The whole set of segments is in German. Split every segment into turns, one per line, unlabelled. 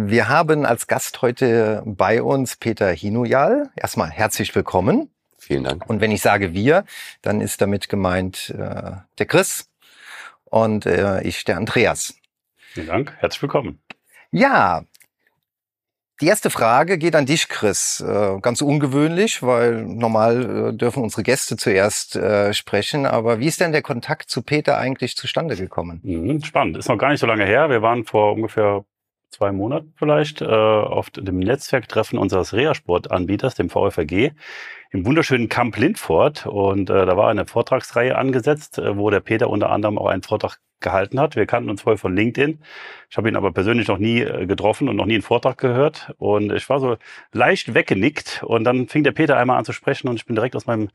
Wir haben als Gast heute bei uns Peter Hinujal. Erstmal herzlich willkommen.
Vielen Dank.
Und wenn ich sage wir, dann ist damit gemeint äh, der Chris und äh, ich der Andreas.
Vielen Dank, herzlich willkommen.
Ja, die erste Frage geht an dich, Chris. Äh, ganz ungewöhnlich, weil normal äh, dürfen unsere Gäste zuerst äh, sprechen. Aber wie ist denn der Kontakt zu Peter eigentlich zustande gekommen?
Mhm, spannend. Ist noch gar nicht so lange her. Wir waren vor ungefähr zwei Monaten vielleicht auf dem Netzwerktreffen unseres Reha-Sportanbieters, dem VfRG, im wunderschönen Camp Lindfort. Und äh, da war eine Vortragsreihe angesetzt, äh, wo der Peter unter anderem auch einen Vortrag gehalten hat. Wir kannten uns vorher von LinkedIn. Ich habe ihn aber persönlich noch nie äh, getroffen und noch nie einen Vortrag gehört. Und ich war so leicht weggenickt. Und dann fing der Peter einmal an zu sprechen und ich bin direkt aus meinem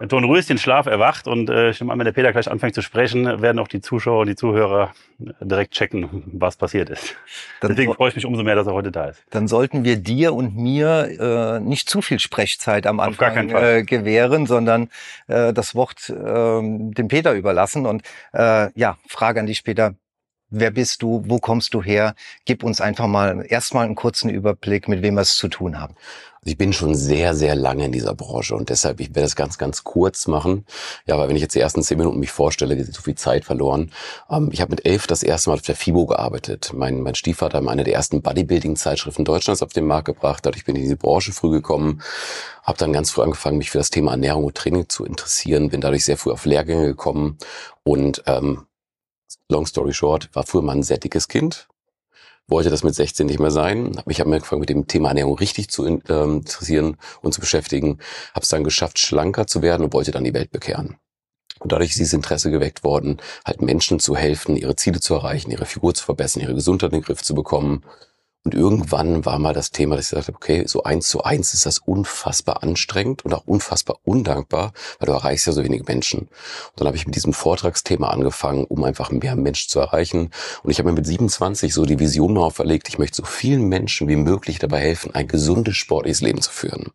Dornröschen Schlaf erwacht und äh, ich nehme an, wenn der Peter gleich anfängt zu sprechen, werden auch die Zuschauer und die Zuhörer direkt checken, was passiert ist. Dann Deswegen freue ich mich umso mehr, dass er heute da ist.
Dann sollten wir dir und mir äh, nicht zu viel Sprechzeit am Anfang äh, gewähren, sondern äh, das Wort äh, dem Peter überlassen. Und äh, ja, Frage an dich, Peter. Wer bist du? Wo kommst du her? Gib uns einfach mal erstmal einen kurzen Überblick, mit wem wir es zu tun haben.
Ich bin schon sehr, sehr lange in dieser Branche und deshalb, ich werde das ganz, ganz kurz machen. Ja, weil wenn ich jetzt die ersten zehn Minuten mich vorstelle, geht so viel Zeit verloren. Ähm, ich habe mit elf das erste Mal auf der FIBO gearbeitet. Mein, mein Stiefvater hat eine der ersten Bodybuilding-Zeitschriften Deutschlands auf den Markt gebracht. Dadurch bin ich in die Branche früh gekommen. Habe dann ganz früh angefangen, mich für das Thema Ernährung und Training zu interessieren. Bin dadurch sehr früh auf Lehrgänge gekommen und ähm, long story short, war früher mal ein sehr dickes Kind, wollte das mit 16 nicht mehr sein, habe mich angefangen mit dem Thema Ernährung richtig zu ähm, interessieren und zu beschäftigen, habe es dann geschafft, schlanker zu werden und wollte dann die Welt bekehren. Und dadurch ist dieses Interesse geweckt worden, halt Menschen zu helfen, ihre Ziele zu erreichen, ihre Figur zu verbessern, ihre Gesundheit in den Griff zu bekommen und irgendwann war mal das Thema, dass ich gesagt habe, okay, so eins zu eins ist das unfassbar anstrengend und auch unfassbar undankbar, weil du erreichst ja so wenige Menschen. Und dann habe ich mit diesem Vortragsthema angefangen, um einfach mehr Menschen zu erreichen. Und ich habe mir mit 27 so die Vision auferlegt, ich möchte so vielen Menschen wie möglich dabei helfen, ein gesundes, sportliches Leben zu führen.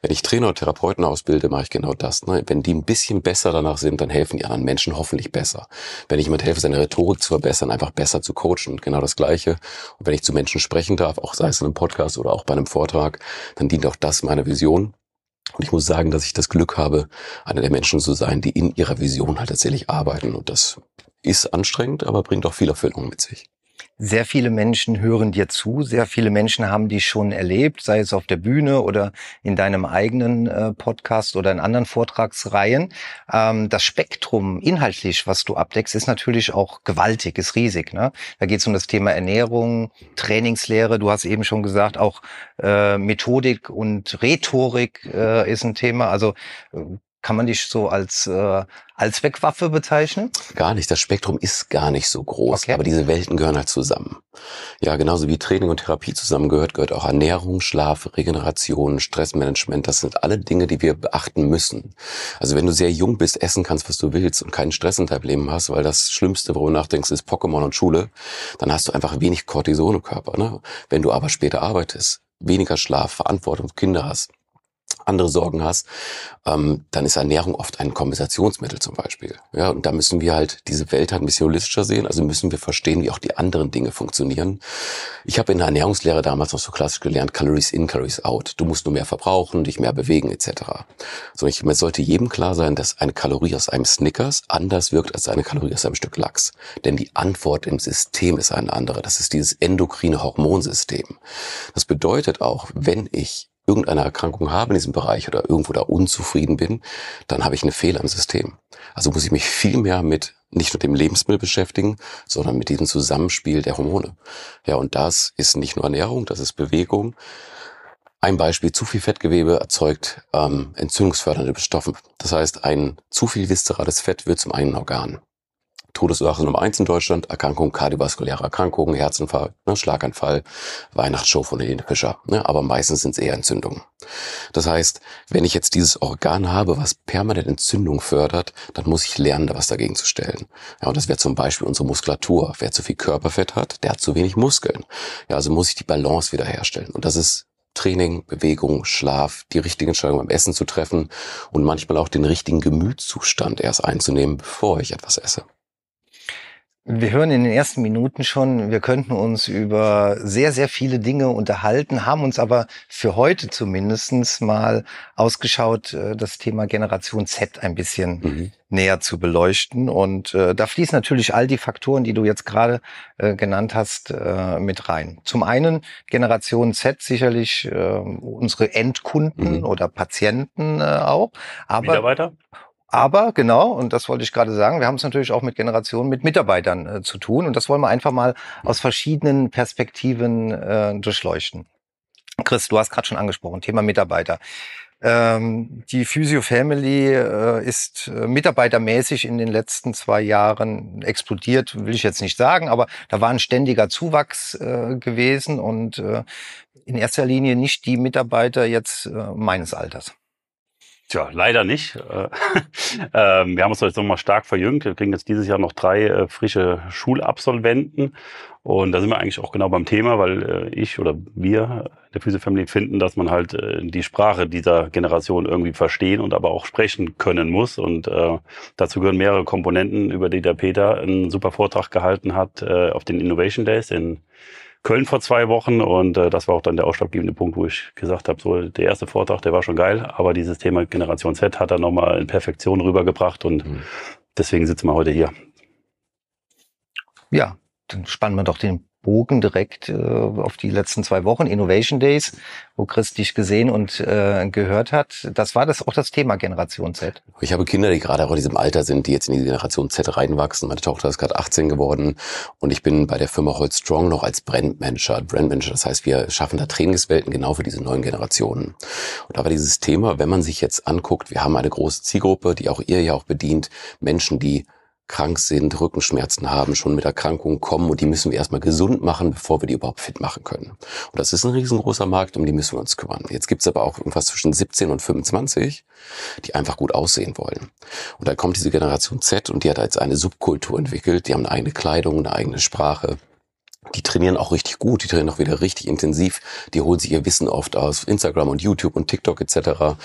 Wenn ich Trainer und Therapeuten ausbilde, mache ich genau das. Ne? Wenn die ein bisschen besser danach sind, dann helfen die anderen Menschen hoffentlich besser. Wenn ich jemand helfe, seine Rhetorik zu verbessern, einfach besser zu coachen, genau das Gleiche. Und wenn ich zu Menschen spreche, sprechen darf, auch sei es in einem Podcast oder auch bei einem Vortrag, dann dient auch das meiner Vision. Und ich muss sagen, dass ich das Glück habe, einer der Menschen zu sein, die in ihrer Vision halt tatsächlich arbeiten. Und das ist anstrengend, aber bringt auch viel Erfüllung mit sich.
Sehr viele Menschen hören dir zu, sehr viele Menschen haben dich schon erlebt, sei es auf der Bühne oder in deinem eigenen äh, Podcast oder in anderen Vortragsreihen. Ähm, das Spektrum inhaltlich, was du abdeckst, ist natürlich auch gewaltig, ist riesig. Ne? Da geht es um das Thema Ernährung, Trainingslehre, du hast eben schon gesagt, auch äh, Methodik und Rhetorik äh, ist ein Thema. Also kann man dich so als äh, Allzweckwaffe bezeichnen?
Gar nicht. Das Spektrum ist gar nicht so groß. Okay. Aber diese Welten gehören halt zusammen. Ja, genauso wie Training und Therapie zusammengehört, gehört auch Ernährung, Schlaf, Regeneration, Stressmanagement. Das sind alle Dinge, die wir beachten müssen. Also wenn du sehr jung bist, essen kannst, was du willst und keinen Stress in deinem Leben hast, weil das Schlimmste, worüber du nachdenkst, ist Pokémon und Schule, dann hast du einfach wenig Cortison im Körper. Ne? Wenn du aber später arbeitest, weniger Schlaf, Verantwortung, Kinder hast, andere Sorgen hast, ähm, dann ist Ernährung oft ein Kompensationsmittel zum Beispiel. Ja, und da müssen wir halt diese Welt halt ein bisschen holistischer sehen. Also müssen wir verstehen, wie auch die anderen Dinge funktionieren. Ich habe in der Ernährungslehre damals noch so klassisch gelernt, Calories in, Calories out. Du musst nur mehr verbrauchen, dich mehr bewegen etc. So, ich, es sollte jedem klar sein, dass eine Kalorie aus einem Snickers anders wirkt als eine Kalorie aus einem Stück Lachs. Denn die Antwort im System ist eine andere. Das ist dieses endokrine Hormonsystem. Das bedeutet auch, wenn ich irgendeine Erkrankung habe in diesem Bereich oder irgendwo da unzufrieden bin, dann habe ich eine Fehler im System. Also muss ich mich viel mehr mit nicht nur dem Lebensmittel beschäftigen, sondern mit diesem Zusammenspiel der Hormone. Ja, und das ist nicht nur Ernährung, das ist Bewegung. Ein Beispiel, zu viel Fettgewebe erzeugt ähm, entzündungsfördernde Stoffe. Das heißt, ein zu viel viszerales Fett wird zum einen Organ. Todesursache Nummer eins in Deutschland, Erkrankung, kardiovaskuläre Erkrankungen, Herzinfarkt, ne, Schlaganfall, Weihnachtsshow von Helene Fischer. Ne, aber meistens sind es eher Entzündungen. Das heißt, wenn ich jetzt dieses Organ habe, was permanent Entzündung fördert, dann muss ich lernen, da was dagegen zu stellen. Ja, und das wäre zum Beispiel unsere Muskulatur. Wer zu viel Körperfett hat, der hat zu wenig Muskeln. Ja, also muss ich die Balance wiederherstellen. Und das ist Training, Bewegung, Schlaf, die richtigen Entscheidungen beim Essen zu treffen und manchmal auch den richtigen Gemütszustand erst einzunehmen, bevor ich etwas esse.
Wir hören in den ersten Minuten schon, wir könnten uns über sehr, sehr viele Dinge unterhalten, haben uns aber für heute zumindestens mal ausgeschaut, äh, das Thema Generation Z ein bisschen mhm. näher zu beleuchten. Und äh, da fließen natürlich all die Faktoren, die du jetzt gerade äh, genannt hast, äh, mit rein. Zum einen Generation Z sicherlich unsere Endkunden mhm. oder Patienten auch.
Aber Mitarbeiter?
Aber genau, und das wollte ich gerade sagen, wir haben es natürlich auch mit Generationen, mit Mitarbeitern äh, zu tun. Und das wollen wir einfach mal aus verschiedenen Perspektiven äh, durchleuchten. Chris, du hast gerade schon angesprochen, Thema Mitarbeiter. Ähm, die Physio Family äh, ist äh, mitarbeitermäßig in den letzten zwei Jahren explodiert, will ich jetzt nicht sagen, aber da war ein ständiger Zuwachs äh, gewesen und äh, in erster Linie nicht die Mitarbeiter jetzt äh, meines Alters.
Tja, leider nicht. ähm, wir haben uns jetzt nochmal stark verjüngt. Wir kriegen jetzt dieses Jahr noch drei äh, frische Schulabsolventen. Und da sind wir eigentlich auch genau beim Thema, weil äh, ich oder wir der Physio Family finden, dass man halt äh, die Sprache dieser Generation irgendwie verstehen und aber auch sprechen können muss. Und äh, dazu gehören mehrere Komponenten, über die der Peter einen super Vortrag gehalten hat äh, auf den Innovation Days in Köln vor zwei Wochen und äh, das war auch dann der ausschlaggebende Punkt, wo ich gesagt habe, so der erste Vortrag, der war schon geil, aber dieses Thema Generation Z hat er nochmal in Perfektion rübergebracht und mhm. deswegen sitzen wir heute hier.
Ja, dann spannen wir doch den Bogen direkt äh, auf die letzten zwei Wochen, Innovation Days, wo Chris dich gesehen und äh, gehört hat. Das war das auch das Thema Generation Z.
Ich habe Kinder, die gerade auch in diesem Alter sind, die jetzt in die Generation Z reinwachsen. Meine Tochter ist gerade 18 geworden und ich bin bei der Firma Holz Strong noch als Brandmanager. Brandmanager, das heißt, wir schaffen da Trainingswelten genau für diese neuen Generationen. Und da war dieses Thema, wenn man sich jetzt anguckt, wir haben eine große Zielgruppe, die auch ihr ja auch bedient, Menschen, die krank sind, Rückenschmerzen haben, schon mit Erkrankungen kommen und die müssen wir erstmal gesund machen, bevor wir die überhaupt fit machen können. Und das ist ein riesengroßer Markt, um die müssen wir uns kümmern. Jetzt gibt's aber auch irgendwas zwischen 17 und 25, die einfach gut aussehen wollen. Und da kommt diese Generation Z und die hat jetzt eine Subkultur entwickelt, die haben eine eigene Kleidung, eine eigene Sprache. Die trainieren auch richtig gut, die trainieren auch wieder richtig intensiv, die holen sich ihr Wissen oft aus Instagram und YouTube und TikTok etc.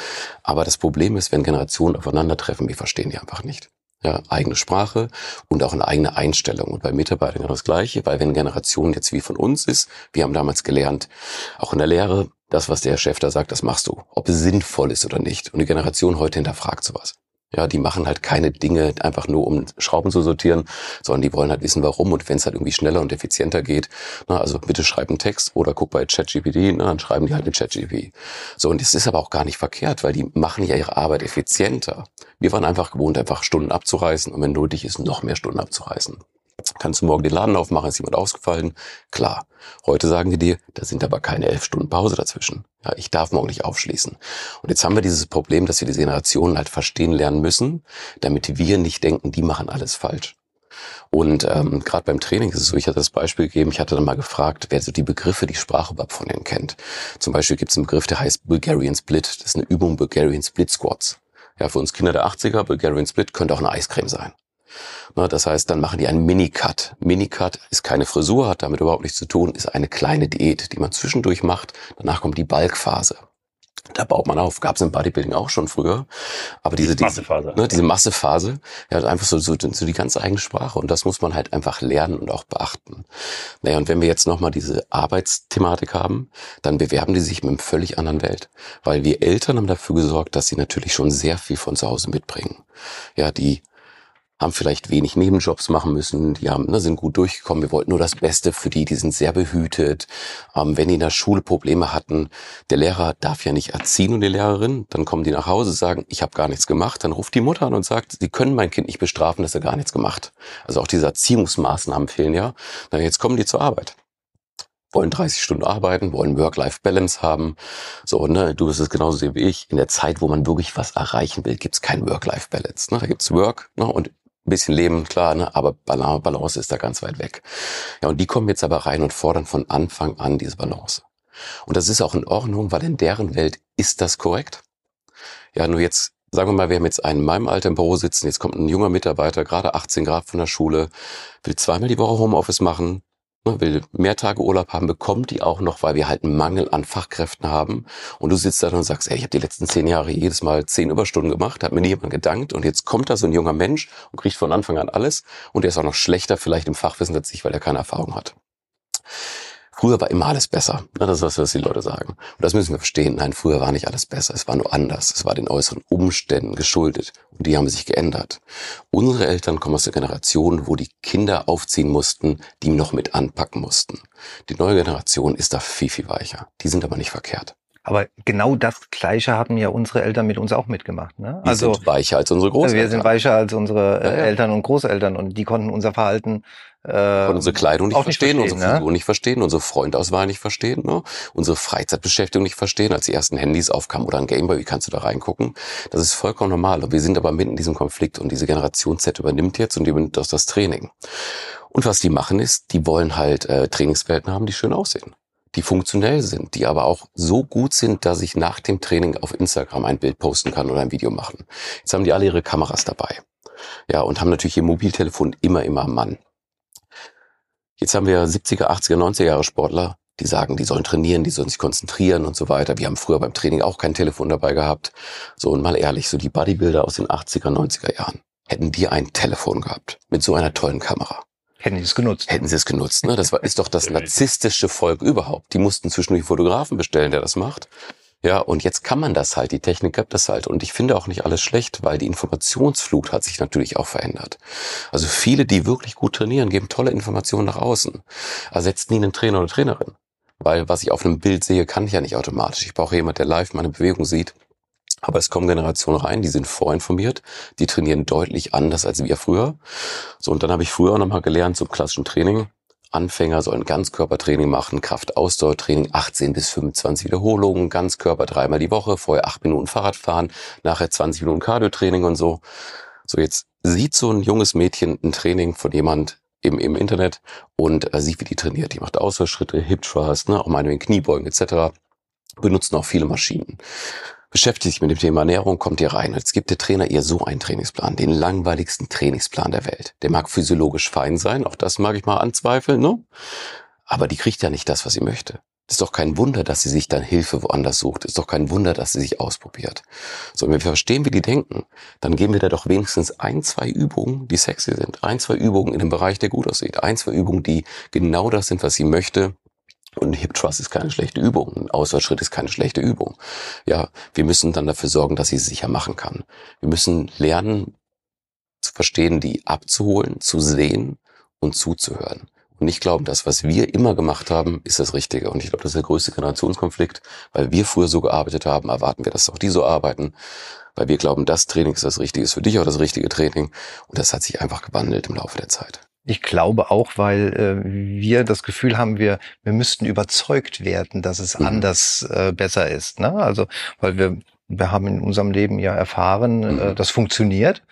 Aber das Problem ist, wenn Generationen aufeinandertreffen, wir verstehen die einfach nicht ja, eigene Sprache und auch eine eigene Einstellung. Und bei Mitarbeitern genau das Gleiche, weil wenn Generation jetzt wie von uns ist, wir haben damals gelernt, auch in der Lehre, das, was der Chef da sagt, das machst du, ob es sinnvoll ist oder nicht. Und die Generation heute hinterfragt sowas. Ja, die machen halt keine Dinge einfach nur, um Schrauben zu sortieren, sondern die wollen halt wissen, warum und wenn es halt irgendwie schneller und effizienter geht. Na, also bitte schreib einen Text oder guck bei ChatGPT, dann schreiben die halt mit ChatGPT. So, und das ist aber auch gar nicht verkehrt, weil die machen ja ihre Arbeit effizienter. Wir waren einfach gewohnt, einfach Stunden abzureißen und wenn nötig ist, noch mehr Stunden abzureißen. Kannst du morgen den Laden aufmachen, ist jemand ausgefallen? Klar. Heute sagen die dir, da sind aber keine elf Stunden Pause dazwischen. Ja, ich darf morgen nicht aufschließen. Und jetzt haben wir dieses Problem, dass wir diese Generationen halt verstehen lernen müssen, damit wir nicht denken, die machen alles falsch. Und ähm, gerade beim Training ist es so, ich hatte das Beispiel gegeben, ich hatte dann mal gefragt, wer so die Begriffe, die Sprache überhaupt von denen kennt. Zum Beispiel gibt es einen Begriff, der heißt Bulgarian Split. Das ist eine Übung Bulgarian Split Squats. Ja, für uns Kinder der 80er, Bulgarian Split könnte auch eine Eiscreme sein. Das heißt, dann machen die einen Minicut. Minicut ist keine Frisur, hat damit überhaupt nichts zu tun, ist eine kleine Diät, die man zwischendurch macht. Danach kommt die Balkphase. Da baut man auf, gab es im Bodybuilding auch schon früher. Aber diese, diese Massephase, ne, diese Massephase, ja, hat einfach so, so, so die ganz eigene Sprache und das muss man halt einfach lernen und auch beachten. Naja, und wenn wir jetzt nochmal diese Arbeitsthematik haben, dann bewerben die sich mit einem völlig anderen Welt. Weil wir Eltern haben dafür gesorgt, dass sie natürlich schon sehr viel von zu Hause mitbringen. Ja, die haben vielleicht wenig Nebenjobs machen müssen, die haben, ne, sind gut durchgekommen. Wir wollten nur das Beste für die, die sind sehr behütet. Ähm, wenn die in der Schule Probleme hatten, der Lehrer darf ja nicht erziehen und die Lehrerin, dann kommen die nach Hause, sagen, ich habe gar nichts gemacht. Dann ruft die Mutter an und sagt, sie können mein Kind nicht bestrafen, dass er gar nichts gemacht. Also auch diese Erziehungsmaßnahmen fehlen ja. Na, jetzt kommen die zur Arbeit wollen 30 Stunden arbeiten, wollen Work-Life-Balance haben. So, ne, du bist es genauso wie ich. In der Zeit, wo man wirklich was erreichen will, gibt's kein Work-Life-Balance. Ne? Da gibt's Work ne? und ein bisschen leben, klar, ne? aber Balance ist da ganz weit weg. Ja, und die kommen jetzt aber rein und fordern von Anfang an diese Balance. Und das ist auch in Ordnung, weil in deren Welt ist das korrekt. Ja, nur jetzt, sagen wir mal, wir haben jetzt einen in meinem Alter im Büro sitzen, jetzt kommt ein junger Mitarbeiter, gerade 18 Grad von der Schule, will zweimal die Woche Homeoffice machen, will mehr Tage Urlaub haben, bekommt die auch noch, weil wir halt einen Mangel an Fachkräften haben. Und du sitzt da und sagst, ey, ich habe die letzten zehn Jahre jedes Mal zehn Überstunden gemacht, hat mir niemand gedankt und jetzt kommt da so ein junger Mensch und kriegt von Anfang an alles und der ist auch noch schlechter vielleicht im Fachwissen als ich, weil er keine Erfahrung hat. Früher war immer alles besser. Das ist was, was die Leute sagen. Und das müssen wir verstehen. Nein, früher war nicht alles besser. Es war nur anders. Es war den äußeren Umständen geschuldet. Und die haben sich geändert. Unsere Eltern kommen aus der Generation, wo die Kinder aufziehen mussten, die noch mit anpacken mussten. Die neue Generation ist da viel, viel weicher. Die sind aber nicht verkehrt.
Aber genau das Gleiche haben ja unsere Eltern mit uns auch mitgemacht. Ne?
Wir also sind weicher als unsere Großeltern.
Wir sind weicher als unsere ja, ja. Eltern und Großeltern und die konnten unser Verhalten
äh, unsere Kleidung nicht verstehen, nicht verstehen, unsere Frisur ne? nicht verstehen, unsere Freundauswahl nicht verstehen, ne? unsere Freizeitbeschäftigung nicht verstehen, als die ersten Handys aufkamen oder ein Gameboy, wie kannst du da reingucken? Das ist vollkommen normal. Und wir sind aber mitten in diesem Konflikt und diese Generation Z übernimmt jetzt und die übernimmt das, das Training. Und was die machen ist, die wollen halt äh, Trainingswelten haben, die schön aussehen die funktionell sind, die aber auch so gut sind, dass ich nach dem Training auf Instagram ein Bild posten kann oder ein Video machen. Jetzt haben die alle ihre Kameras dabei. Ja, und haben natürlich ihr Mobiltelefon immer, immer am Mann. Jetzt haben wir 70er, 80er, 90er Jahre Sportler, die sagen, die sollen trainieren, die sollen sich konzentrieren und so weiter. Wir haben früher beim Training auch kein Telefon dabei gehabt. So, und mal ehrlich, so die Bodybuilder aus den 80er, 90er Jahren, hätten die ein Telefon gehabt mit so einer tollen Kamera.
Hätten sie es genutzt.
Hätten sie es genutzt. Ne? Das war, ist doch das narzisstische Volk überhaupt. Die mussten zwischendurch Fotografen bestellen, der das macht. Ja, und jetzt kann man das halt, die Technik gibt das halt. Und ich finde auch nicht alles schlecht, weil die Informationsflut hat sich natürlich auch verändert. Also viele, die wirklich gut trainieren, geben tolle Informationen nach außen. Ersetzt nie einen Trainer oder Trainerin. Weil was ich auf einem Bild sehe, kann ich ja nicht automatisch. Ich brauche jemand, der live meine Bewegung sieht. Aber es kommen Generationen rein, die sind vorinformiert, die trainieren deutlich anders als wir früher. So, und dann habe ich früher nochmal gelernt zum klassischen Training. Anfänger sollen Ganzkörpertraining machen, Kraft-Ausdauertraining, 18 bis 25 Wiederholungen, Ganzkörper dreimal die Woche, vorher acht Minuten Fahrrad fahren, nachher 20 Minuten Cardio-Training und so. So, jetzt sieht so ein junges Mädchen ein Training von jemand im, im Internet und äh, sieht, wie die trainiert. Die macht Ausfallschritte, Hip Thrust, ne, auch meinetwegen Kniebeugen etc. Benutzen auch viele Maschinen beschäftigt sich mit dem Thema Ernährung, kommt ihr rein. Jetzt gibt der Trainer ihr so einen Trainingsplan, den langweiligsten Trainingsplan der Welt. Der mag physiologisch fein sein, auch das mag ich mal anzweifeln, ne? Aber die kriegt ja nicht das, was sie möchte. ist doch kein Wunder, dass sie sich dann Hilfe woanders sucht. ist doch kein Wunder, dass sie sich ausprobiert. So, wenn wir verstehen, wie die denken, dann geben wir da doch wenigstens ein, zwei Übungen, die sexy sind. Ein, zwei Übungen in dem Bereich, der gut aussieht. Ein, zwei Übungen, die genau das sind, was sie möchte und Hip Trust ist keine schlechte Übung. Ein Ausfallschritt ist keine schlechte Übung. Ja, wir müssen dann dafür sorgen, dass sie sicher machen kann. Wir müssen lernen zu verstehen, die abzuholen, zu sehen und zuzuhören. Und nicht glauben, das, was wir immer gemacht haben, ist das Richtige. Und ich glaube, das ist der größte Generationskonflikt. Weil wir früher so gearbeitet haben, erwarten wir, dass auch die so arbeiten. Weil wir glauben, das Training ist das Richtige, ist für dich auch das richtige Training. Und das hat sich einfach gewandelt im Laufe der Zeit.
Ich glaube auch, weil äh, wir das Gefühl haben, wir, wir müssten überzeugt werden, dass es mhm. anders äh, besser ist. Ne? Also, weil wir, wir haben in unserem Leben ja erfahren, äh, mhm. äh, das funktioniert.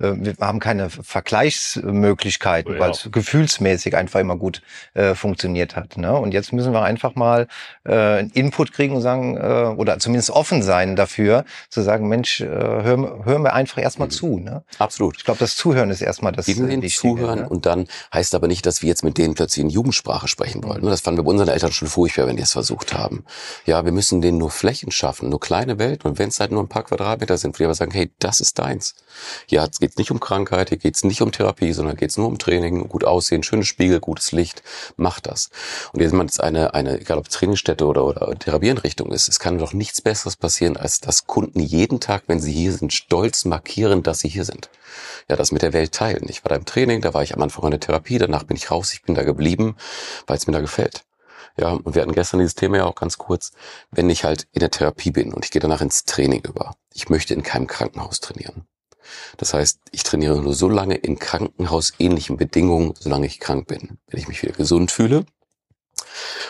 Äh, wir haben keine Vergleichsmöglichkeiten, oh ja. weil es gefühlsmäßig einfach immer gut äh, funktioniert hat. Ne? Und jetzt müssen wir einfach mal äh, einen Input kriegen und sagen, äh, oder zumindest offen sein dafür, zu sagen, Mensch, äh, hören, hören wir einfach erstmal mhm. zu. Ne?
Absolut.
Ich glaube, das Zuhören ist erstmal das
Geben Wichtige. Zuhören ne? und dann heißt aber nicht, dass wir jetzt mit denen plötzlich in Jugendsprache sprechen wollen. Mhm. Das fanden wir bei unseren Eltern schon furchtbar, wenn die es versucht haben. Ja, wir müssen denen nur Flächen schaffen, nur kleine Welten und wenn es halt nur ein paar Quadratmeter sind, wo die aber sagen, hey, das ist deins. Ja, es geht nicht um Krankheit, hier geht es nicht um Therapie, sondern geht es nur um Training, gut aussehen, schönes Spiegel, gutes Licht, macht das. Und jetzt ist eine, eine, egal ob Trainingsstätte oder, oder Therapieeinrichtung ist, es kann doch nichts Besseres passieren, als dass Kunden jeden Tag, wenn sie hier sind, stolz markieren, dass sie hier sind. Ja, das mit der Welt teilen. Ich war da im Training, da war ich am Anfang in der Therapie, danach bin ich raus, ich bin da geblieben, weil es mir da gefällt. Ja, und wir hatten gestern dieses Thema ja auch ganz kurz. Wenn ich halt in der Therapie bin und ich gehe danach ins Training über, ich möchte in keinem Krankenhaus trainieren. Das heißt, ich trainiere nur so lange in krankenhausähnlichen Bedingungen, solange ich krank bin. Wenn ich mich wieder gesund fühle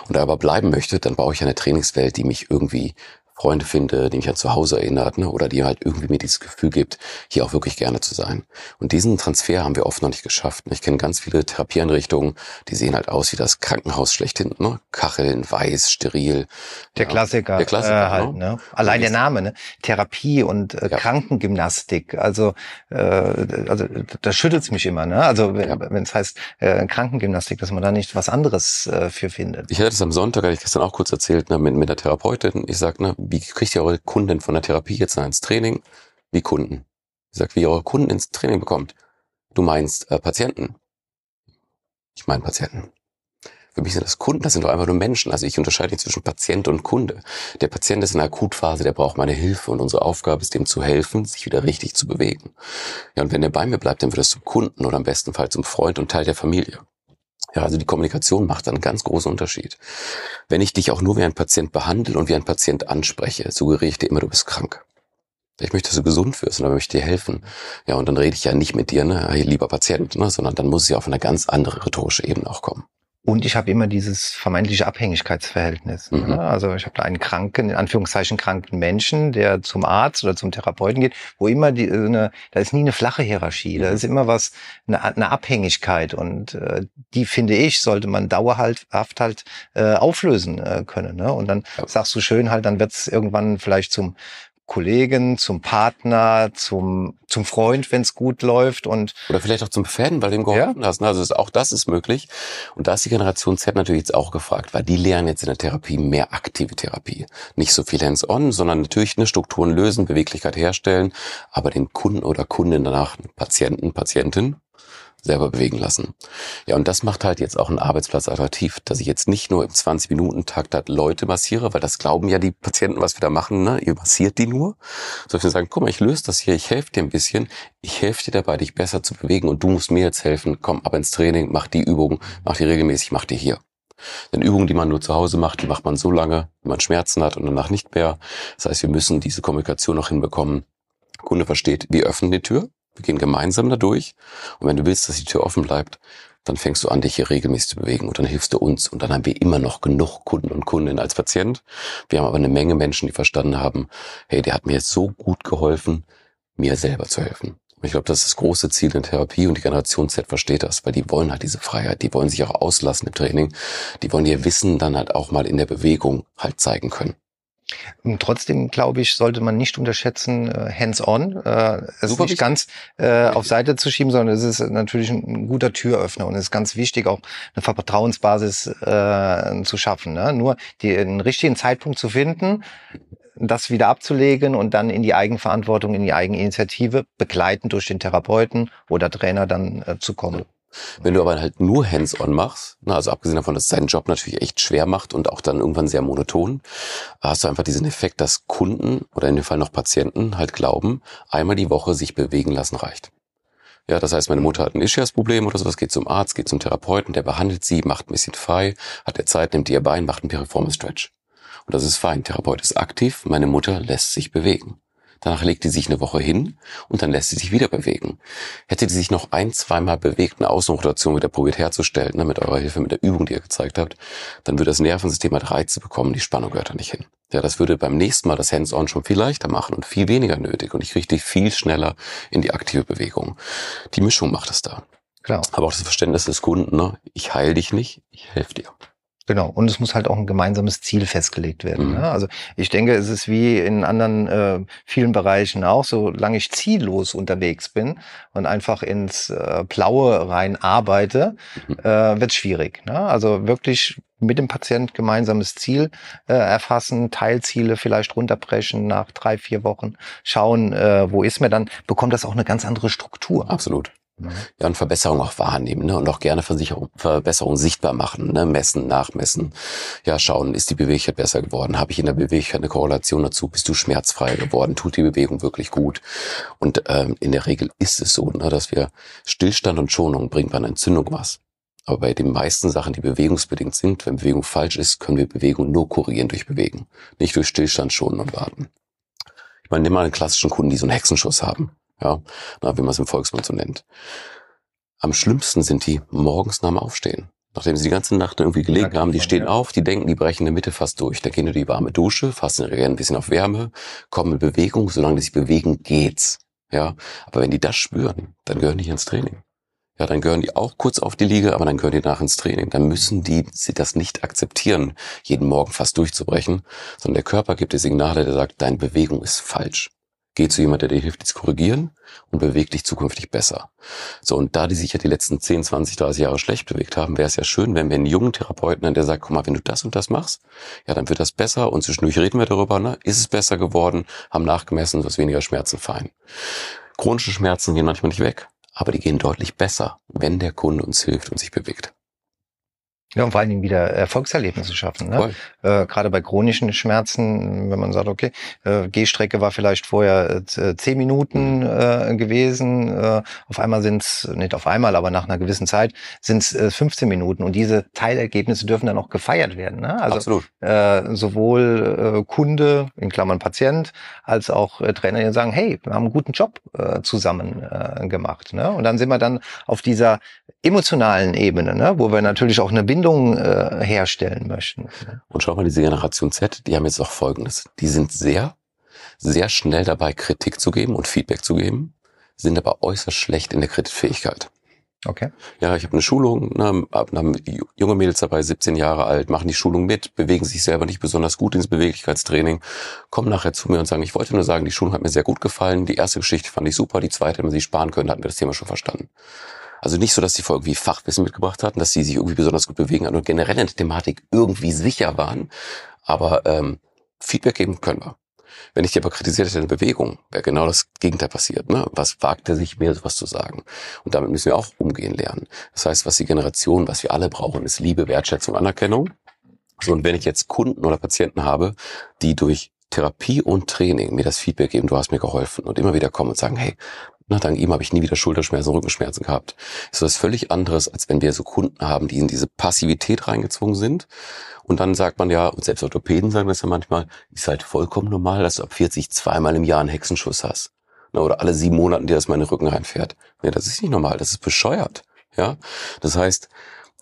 und da aber bleiben möchte, dann brauche ich eine Trainingswelt, die mich irgendwie Freunde finde, die mich an zu Hause erinnert, ne? oder die halt irgendwie mir dieses Gefühl gibt, hier auch wirklich gerne zu sein. Und diesen Transfer haben wir oft noch nicht geschafft. Ich kenne ganz viele Therapieeinrichtungen, die sehen halt aus wie das Krankenhaus schlechthin, ne? Kacheln, weiß, steril.
Der ja. Klassiker. Der Klassiker, äh, halt, ne? Allein der Name, ne? Therapie und äh, ja. Krankengymnastik. Also, äh, also da schüttelt's mich immer, ne? Also wenn ja. es heißt äh, Krankengymnastik, dass man da nicht was anderes äh, für findet.
Ich hatte das am Sonntag, hatte ich gestern auch kurz erzählt, ne, mit, mit der Therapeutin. Ich sag, ne, wie kriegt ihr eure Kunden von der Therapie jetzt ins Training? Wie Kunden. Ich sag, wie ihr eure Kunden ins Training bekommt. Du meinst äh, Patienten. Ich meine Patienten. Für mich sind das Kunden, das sind doch einfach nur Menschen. Also ich unterscheide nicht zwischen Patient und Kunde. Der Patient ist in einer Akutphase, der braucht meine Hilfe und unsere Aufgabe ist, dem zu helfen, sich wieder richtig zu bewegen. Ja, und wenn er bei mir bleibt, dann wird es zum Kunden oder im besten Fall zum Freund und Teil der Familie. Ja, also die Kommunikation macht einen ganz großen Unterschied. Wenn ich dich auch nur wie ein Patient behandle und wie ein Patient anspreche, suggeriere ich dir immer, du bist krank. Ich möchte, dass du gesund wirst und dann möchte ich dir helfen. Ja, und dann rede ich ja nicht mit dir, ne, hey, lieber Patient, ne, sondern dann muss ja auf eine ganz andere rhetorische Ebene auch kommen.
Und ich habe immer dieses vermeintliche Abhängigkeitsverhältnis. Mhm. Ne? Also ich habe da einen kranken, in Anführungszeichen kranken Menschen, der zum Arzt oder zum Therapeuten geht, wo immer die, eine, da ist nie eine flache Hierarchie, da mhm. ist immer was, eine, eine Abhängigkeit und äh, die finde ich, sollte man dauerhaft halt äh, auflösen äh, können. Ne? Und dann ja. sagst du schön halt, dann wird es irgendwann vielleicht zum Kollegen, zum Partner, zum, zum Freund, wenn es gut läuft und
oder vielleicht auch zum Fan, weil du ihm geholfen ja. hast. Also ist, auch das ist möglich. Und da ist die Generation Z natürlich jetzt auch gefragt, weil die lernen jetzt in der Therapie mehr aktive Therapie. Nicht so viel hands-on, sondern natürlich eine Strukturen lösen, Beweglichkeit herstellen, aber den Kunden oder Kundin danach, Patienten, Patientin, selber bewegen lassen. Ja, und das macht halt jetzt auch einen Arbeitsplatz attraktiv, dass ich jetzt nicht nur im 20-Minuten-Takt halt Leute massiere, weil das glauben ja die Patienten, was wir da machen, ne? ihr massiert die nur, sondern wir sagen, guck mal, ich löse das hier, ich helfe dir ein bisschen, ich helfe dir dabei, dich besser zu bewegen und du musst mir jetzt helfen, komm ab ins Training, mach die Übung, mach die regelmäßig, mach die hier. Denn Übungen, die man nur zu Hause macht, die macht man so lange, wenn man Schmerzen hat und danach nicht mehr. Das heißt, wir müssen diese Kommunikation noch hinbekommen. Kunde versteht, wir öffnen die Tür, wir gehen gemeinsam da durch. Und wenn du willst, dass die Tür offen bleibt, dann fängst du an, dich hier regelmäßig zu bewegen und dann hilfst du uns. Und dann haben wir immer noch genug Kunden und Kundinnen als Patient. Wir haben aber eine Menge Menschen, die verstanden haben, hey, der hat mir jetzt so gut geholfen, mir selber zu helfen. Und ich glaube, das ist das große Ziel in Therapie und die Generation Z versteht das, weil die wollen halt diese Freiheit, die wollen sich auch auslassen im Training, die wollen ihr Wissen dann halt auch mal in der Bewegung halt zeigen können.
Trotzdem, glaube ich, sollte man nicht unterschätzen, äh, hands-on, äh, es Super nicht ganz äh, auf Seite zu schieben, sondern es ist natürlich ein, guter Türöffner und es ist ganz wichtig, auch eine Vertrauensbasis äh, zu schaffen. Ne? Nur die, den richtigen Zeitpunkt zu finden, das wieder abzulegen und dann in die Eigenverantwortung, in die Eigeninitiative, begleitend durch den Therapeuten oder Trainer dann äh, zu kommen.
Wenn du aber halt nur Hands-on machst, ne, also abgesehen davon, dass es deinen Job natürlich echt schwer macht und auch dann irgendwann sehr monoton, hast du einfach diesen Effekt, dass Kunden oder in dem Fall noch Patienten halt glauben, einmal die Woche sich bewegen lassen reicht. Ja, das heißt, meine Mutter hat ein Ischias-Problem oder sowas, geht zum Arzt, geht zum Therapeuten, der behandelt sie, macht ein bisschen frei, hat der Zeit, nimmt ihr Bein, macht einen Piriformis Stretch. Und das ist fein. Therapeut ist aktiv, meine Mutter lässt sich bewegen. Danach legt sie sich eine Woche hin und dann lässt sie sich wieder bewegen. Hätte sie sich noch ein, zweimal bewegt, eine Außenrotation wieder probiert herzustellen, ne, mit eurer Hilfe, mit der Übung, die ihr gezeigt habt, dann würde das Nervensystem halt Reize bekommen, die Spannung gehört da nicht hin. Ja, das würde beim nächsten Mal das Hands-on schon viel leichter machen und viel weniger nötig und ich kriege dich viel schneller in die aktive Bewegung. Die Mischung macht es da. Klar. Aber auch das Verständnis des Kunden, ne? ich heile dich nicht, ich helfe dir.
Genau, und es muss halt auch ein gemeinsames Ziel festgelegt werden. Mhm. Ne? Also ich denke, es ist wie in anderen äh, vielen Bereichen auch, solange ich ziellos unterwegs bin und einfach ins äh, Blaue rein arbeite, mhm. äh, wird schwierig. Ne? Also wirklich mit dem Patient gemeinsames Ziel äh, erfassen, Teilziele vielleicht runterbrechen nach drei, vier Wochen, schauen, äh, wo ist mir dann, bekommt das auch eine ganz andere Struktur.
Absolut. Ja, und Verbesserung auch wahrnehmen ne? und auch gerne Versicherung, Verbesserung sichtbar machen, ne? messen, nachmessen. Ja, schauen, ist die Beweglichkeit besser geworden? Habe ich in der Beweglichkeit eine Korrelation dazu? Bist du schmerzfrei geworden? Tut die Bewegung wirklich gut? Und ähm, in der Regel ist es so, ne, dass wir Stillstand und Schonung bringt bei einer Entzündung was. Aber bei den meisten Sachen, die bewegungsbedingt sind, wenn Bewegung falsch ist, können wir Bewegung nur korrigieren durch Bewegen, nicht durch Stillstand, Schonen und Warten. Ich meine, nimm mal einen klassischen Kunden, die so einen Hexenschuss haben ja, na, wie man es im Volksmund so nennt. Am schlimmsten sind die morgens nach dem Aufstehen. Nachdem sie die ganze Nacht irgendwie gelegen haben, die stehen auf, die denken, die brechen in der Mitte fast durch. Dann gehen die die warme Dusche, fassen reagieren ein bisschen auf Wärme, kommen in Bewegung. Solange die sich bewegen, geht's. Ja, aber wenn die das spüren, dann gehören die ins Training. Ja, dann gehören die auch kurz auf die Liege, aber dann gehören die nach ins Training. Dann müssen die sie das nicht akzeptieren, jeden Morgen fast durchzubrechen, sondern der Körper gibt dir Signale, der sagt, deine Bewegung ist falsch. Geh zu jemandem, der dir hilft, die zu korrigieren und beweg dich zukünftig besser. So, und da die sich ja die letzten 10, 20, 30 Jahre schlecht bewegt haben, wäre es ja schön, wenn wir einen jungen Therapeuten haben, der sagt, guck mal, wenn du das und das machst, ja, dann wird das besser und zwischendurch reden wir darüber, ne? ist es besser geworden, haben nachgemessen, du hast weniger Schmerzen, fein. Chronische Schmerzen gehen manchmal nicht weg, aber die gehen deutlich besser, wenn der Kunde uns hilft und sich bewegt.
Ja, und vor allen Dingen wieder Erfolgserlebnisse schaffen. Ne? Äh, Gerade bei chronischen Schmerzen, wenn man sagt, okay, äh, Gehstrecke war vielleicht vorher äh, zehn Minuten äh, gewesen, äh, auf einmal sind es, nicht auf einmal, aber nach einer gewissen Zeit sind es äh, 15 Minuten und diese Teilergebnisse dürfen dann auch gefeiert werden. Ne? Also
Absolut.
äh, sowohl äh, Kunde, in Klammern Patient, als auch äh, Trainer, die sagen, hey, wir haben einen guten Job äh, zusammen äh, gemacht. Ne? Und dann sind wir dann auf dieser emotionalen Ebene, ne? wo wir natürlich auch eine Bindung äh, herstellen möchten. Ne?
Und schau mal, diese Generation Z, die haben jetzt auch Folgendes. Die sind sehr, sehr schnell dabei, Kritik zu geben und Feedback zu geben, sind aber äußerst schlecht in der Kritikfähigkeit.
Okay.
Ja, ich habe eine Schulung, ne, hab- haben ju- junge Mädels dabei, 17 Jahre alt, machen die Schulung mit, bewegen sich selber nicht besonders gut ins Beweglichkeitstraining, kommen nachher zu mir und sagen, ich wollte nur sagen, die Schulung hat mir sehr gut gefallen, die erste Geschichte fand ich super, die zweite, wenn wir sie sparen können, hatten wir das Thema schon verstanden. Also nicht so, dass sie vor irgendwie Fachwissen mitgebracht hatten, dass sie sich irgendwie besonders gut bewegen und generell in der Thematik irgendwie sicher waren, aber ähm, Feedback geben können wir. Wenn ich die aber kritisiert hätte in Bewegung, wäre genau das Gegenteil passiert. Ne? Was wagt er sich, mir sowas zu sagen? Und damit müssen wir auch umgehen lernen. Das heißt, was die Generation, was wir alle brauchen, ist Liebe, Wertschätzung, Anerkennung. So, und wenn ich jetzt Kunden oder Patienten habe, die durch Therapie und Training mir das Feedback geben, du hast mir geholfen und immer wieder kommen und sagen, hey, na, dank ihm habe ich nie wieder Schulterschmerzen, Rückenschmerzen gehabt. ist was völlig anderes, als wenn wir so Kunden haben, die in diese Passivität reingezwungen sind. Und dann sagt man ja, und selbst Orthopäden sagen das ja manchmal, ist halt vollkommen normal, dass du ab 40 zweimal im Jahr einen Hexenschuss hast. Na, oder alle sieben Monaten dir das mal in den Rücken reinfährt. Nee, das ist nicht normal, das ist bescheuert. Ja, das heißt,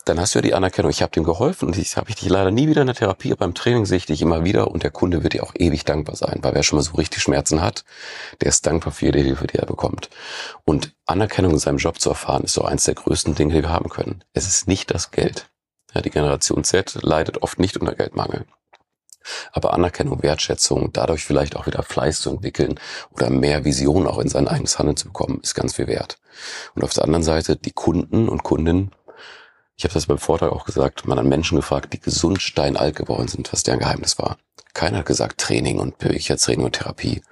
dann hast du ja die Anerkennung, ich habe dem geholfen und ich habe ich dich leider nie wieder in der Therapie, aber beim Training sehe ich dich immer wieder und der Kunde wird dir auch ewig dankbar sein, weil wer schon mal so richtig Schmerzen hat, der ist dankbar für jede Hilfe, die er bekommt. Und Anerkennung in seinem Job zu erfahren, ist so eins der größten Dinge, die wir haben können. Es ist nicht das Geld. Ja, die Generation Z leidet oft nicht unter Geldmangel. Aber Anerkennung, Wertschätzung, dadurch vielleicht auch wieder Fleiß zu entwickeln oder mehr Vision auch in sein eigenes Handeln zu bekommen, ist ganz viel wert. Und auf der anderen Seite die Kunden und Kundinnen, ich habe das beim Vortrag auch gesagt, man hat Menschen gefragt, die gesund steinalt geworden sind, was deren Geheimnis war. Keiner hat gesagt Training und Beweglichkeitstraining und Therapie.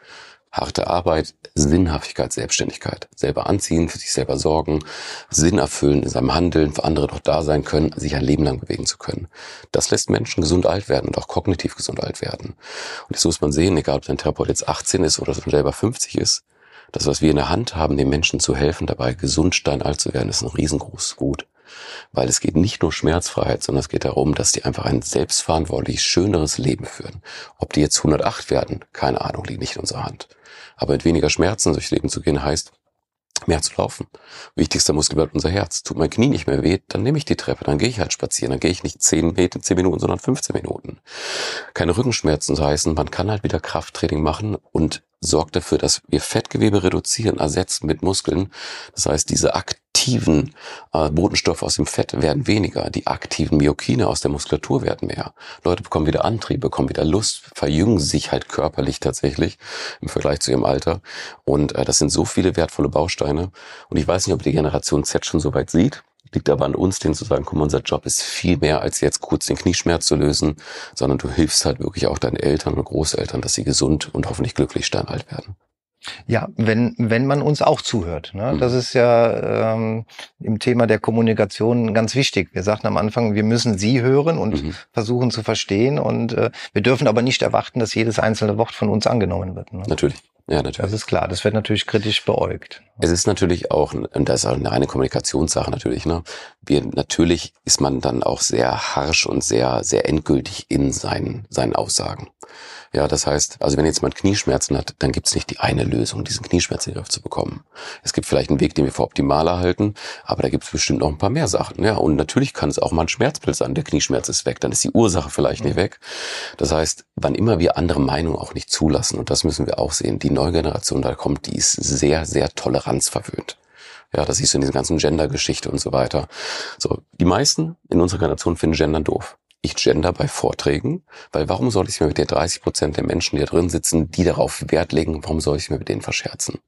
Harte Arbeit, Sinnhaftigkeit, Selbstständigkeit. Selber anziehen, für sich selber sorgen, Sinn erfüllen in seinem Handeln, für andere doch da sein können, sich ein Leben lang bewegen zu können. Das lässt Menschen gesund alt werden und auch kognitiv gesund alt werden. Und jetzt muss man sehen, egal ob dein Therapeut jetzt 18 ist oder schon selber 50 ist, das, was wir in der Hand haben, den Menschen zu helfen, dabei gesund steinalt zu werden, ist ein riesengroßes Gut. Weil es geht nicht nur Schmerzfreiheit, sondern es geht darum, dass die einfach ein selbstverantwortlich schöneres Leben führen. Ob die jetzt 108 werden, keine Ahnung, liegt nicht in unserer Hand. Aber mit weniger Schmerzen durchs Leben zu gehen, heißt, mehr zu laufen. Wichtigster Muskel bleibt unser Herz. Tut mein Knie nicht mehr weh, dann nehme ich die Treppe, dann gehe ich halt spazieren, dann gehe ich nicht 10 Meter, 10 Minuten, sondern 15 Minuten. Keine Rückenschmerzen, so heißen, man kann halt wieder Krafttraining machen und sorgt dafür, dass wir Fettgewebe reduzieren, ersetzen mit Muskeln. Das heißt, diese aktiven äh, Botenstoffe aus dem Fett werden weniger, die aktiven Myokine aus der Muskulatur werden mehr. Leute bekommen wieder Antrieb, bekommen wieder Lust, verjüngen sich halt körperlich tatsächlich im Vergleich zu ihrem Alter. Und äh, das sind so viele wertvolle Bausteine. Und ich weiß nicht, ob die Generation Z schon so weit sieht. Liegt aber an uns, denen zu sagen, mal, unser Job ist viel mehr als jetzt kurz den Knieschmerz zu lösen, sondern du hilfst halt wirklich auch deinen Eltern und Großeltern, dass sie gesund und hoffentlich glücklich steinalt werden.
Ja, wenn, wenn man uns auch zuhört. Ne?
Mhm.
Das ist ja ähm, im Thema der Kommunikation ganz wichtig. Wir sagten am Anfang, wir müssen Sie hören und
Mhm.
versuchen zu verstehen. Und äh, wir dürfen aber nicht erwarten, dass jedes einzelne Wort von uns angenommen wird. Ne?
Natürlich.
Ja, natürlich. Das ist klar. Das wird natürlich kritisch beäugt.
Es ist natürlich auch, und das ist auch eine reine Kommunikationssache natürlich, ne? Wir, natürlich ist man dann auch sehr harsch und sehr, sehr endgültig in seinen, seinen Aussagen. Ja, das heißt, also wenn jetzt jemand Knieschmerzen hat, dann gibt es nicht die eine Lösung, diesen Knieschmerz in den Griff zu bekommen. Es gibt vielleicht einen Weg, den wir für optimaler halten, aber da gibt es bestimmt noch ein paar mehr Sachen. Ja, und natürlich kann es auch mal ein Schmerzbild sein. Der Knieschmerz ist weg, dann ist die Ursache vielleicht nicht weg. Das heißt, wann immer wir andere Meinungen auch nicht zulassen, und das müssen wir auch sehen, die neue Generation da kommt, die ist sehr, sehr toleranzverwöhnt. Ja, das siehst du in dieser ganzen Gender-Geschichte und so weiter. So, die meisten in unserer Generation finden Gendern doof ich gender bei Vorträgen, weil warum soll ich mir mit den 30 Prozent der Menschen, die da drin sitzen, die darauf Wert legen, warum soll ich mir mit denen verscherzen?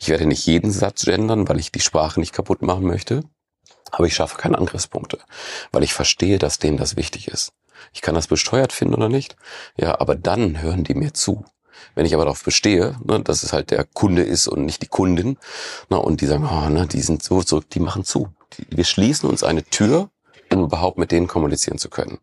Ich werde nicht jeden Satz gendern, weil ich die Sprache nicht kaputt machen möchte, aber ich schaffe keine Angriffspunkte, weil ich verstehe, dass denen das wichtig ist. Ich kann das besteuert finden oder nicht, ja, aber dann hören die mir zu. Wenn ich aber darauf bestehe, ne, dass es halt der Kunde ist und nicht die Kundin, ne, und die sagen, oh, ne, die sind so zurück, die machen zu. Die, wir schließen uns eine Tür um überhaupt mit denen kommunizieren zu können.